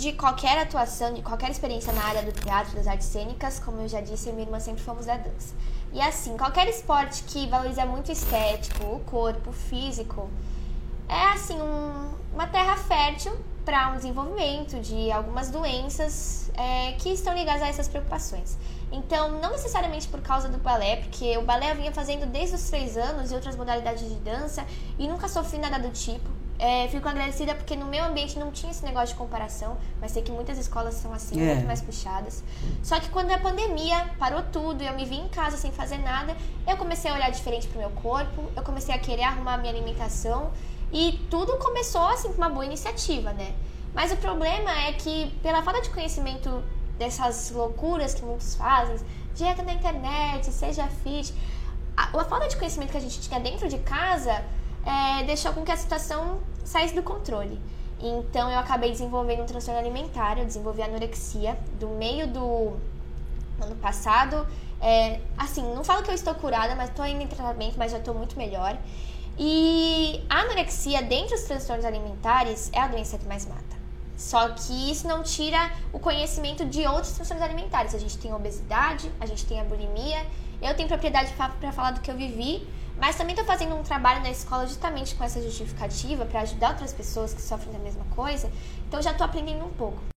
de qualquer atuação, de qualquer experiência na área do teatro, das artes cênicas, como eu já disse, eu e minha irmã sempre fomos da dança. E assim, qualquer esporte que valoriza muito o estético, o corpo, o físico, é assim um, uma terra fértil para um desenvolvimento de algumas doenças é, que estão ligadas a essas preocupações. Então, não necessariamente por causa do balé, porque o balé eu vinha fazendo desde os três anos e outras modalidades de dança e nunca sofri nada do tipo. É, fico agradecida porque no meu ambiente não tinha esse negócio de comparação, mas sei que muitas escolas são assim, é. muito mais puxadas. Só que quando a pandemia parou tudo eu me vi em casa sem fazer nada, eu comecei a olhar diferente pro meu corpo, eu comecei a querer arrumar minha alimentação e tudo começou assim com uma boa iniciativa, né? Mas o problema é que pela falta de conhecimento dessas loucuras que muitos fazem, dieta na internet, seja fit, a, a falta de conhecimento que a gente tinha dentro de casa é, deixou com que a situação saísse do controle. Então eu acabei desenvolvendo um transtorno alimentar, eu desenvolvi anorexia do meio do ano passado. É, assim, não falo que eu estou curada, mas estou indo em tratamento, mas já estou muito melhor. E a anorexia, dentre os transtornos alimentares, é a doença que mais mata. Só que isso não tira o conhecimento de outros transtornos alimentares. A gente tem obesidade, a gente tem a bulimia. Eu tenho propriedade para falar do que eu vivi, mas também estou fazendo um trabalho na escola justamente com essa justificativa para ajudar outras pessoas que sofrem da mesma coisa. Então já estou aprendendo um pouco.